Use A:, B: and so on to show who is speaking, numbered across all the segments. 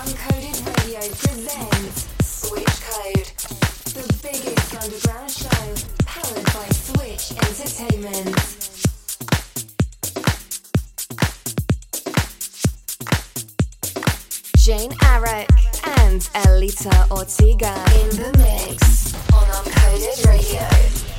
A: Uncoded Radio presents Switch Code, the biggest underground show powered by Switch Entertainment. Jane Arrak and Aelita Ortega in the mix on Uncoded Radio.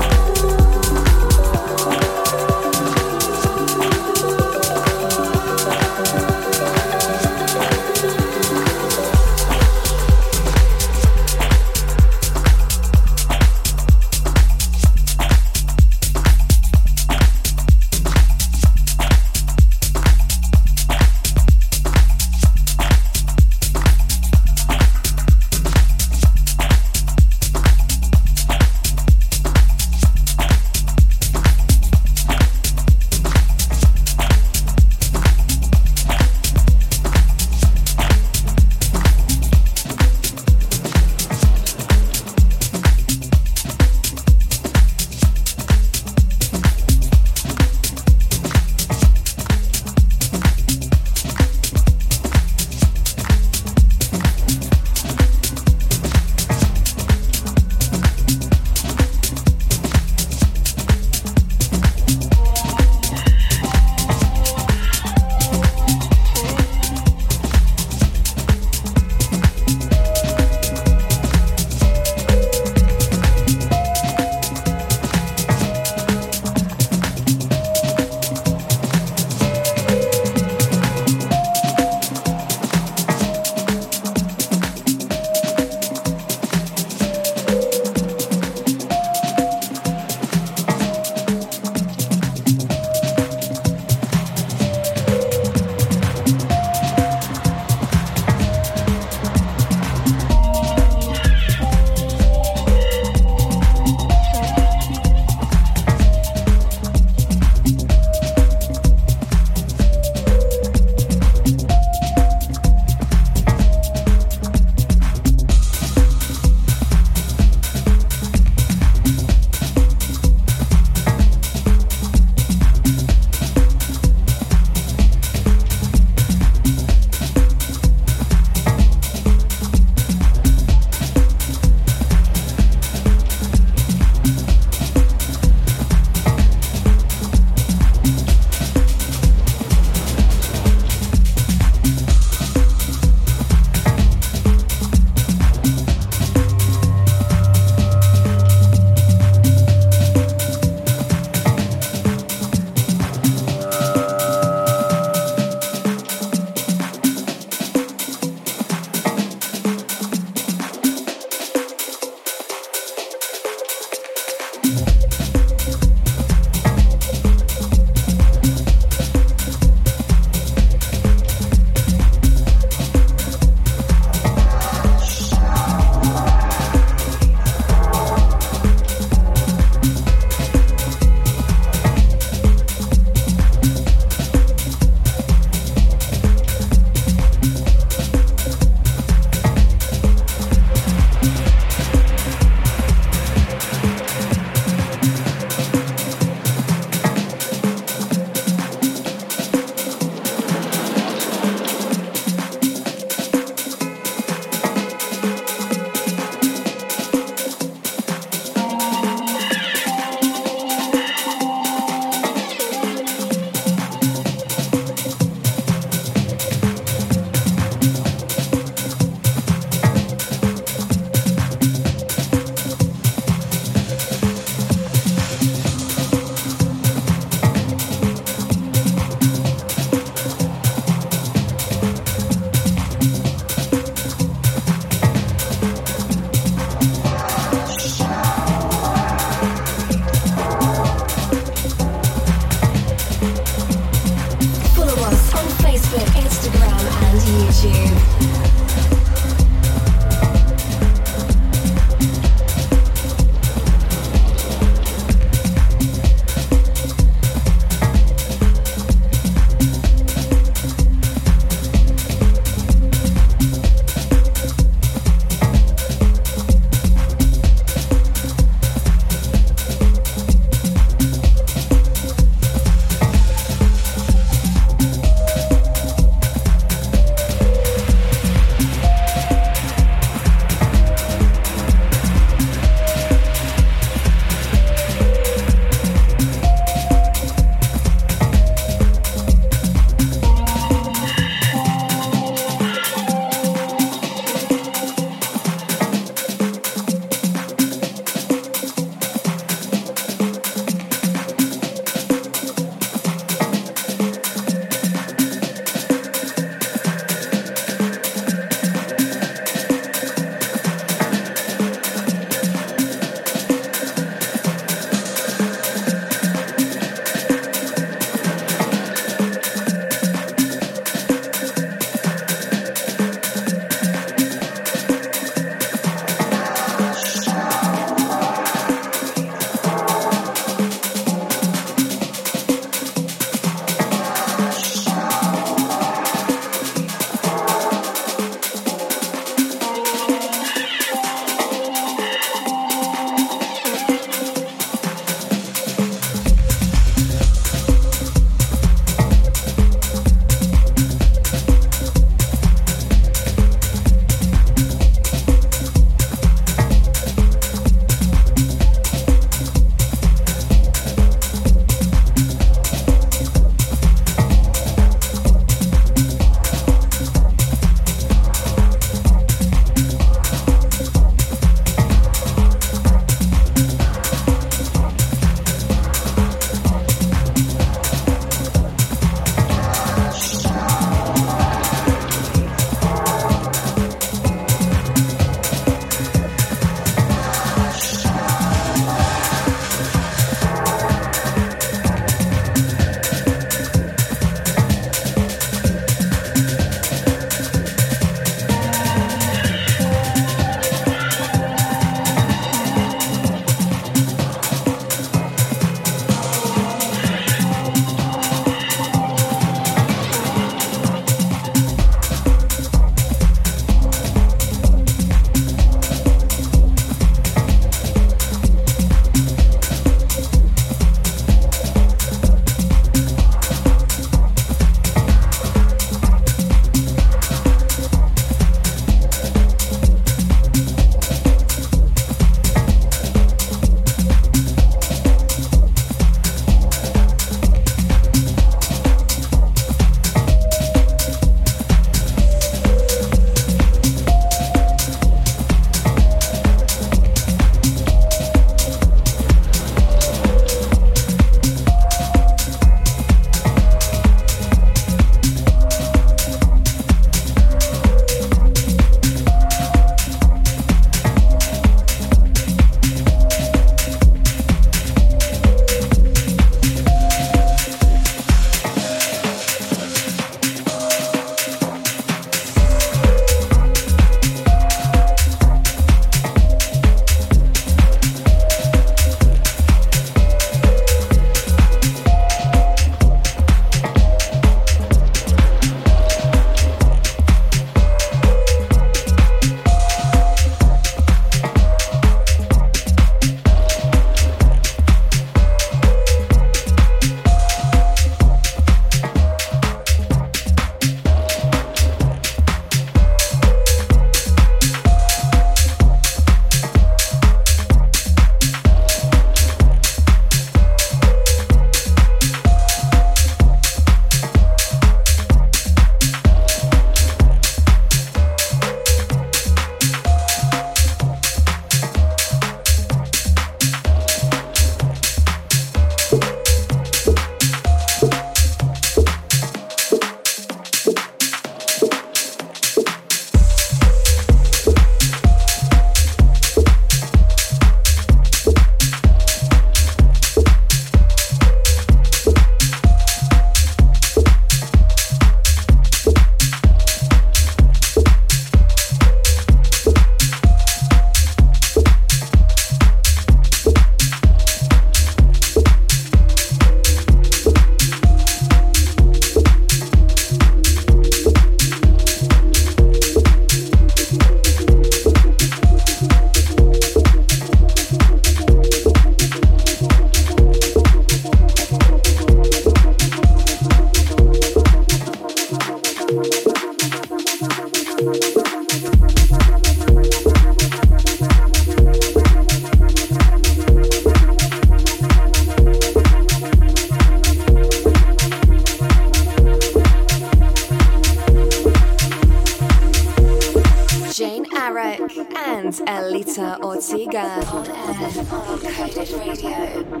A: Beck and Aelita Ortega on air Uncoded Radio.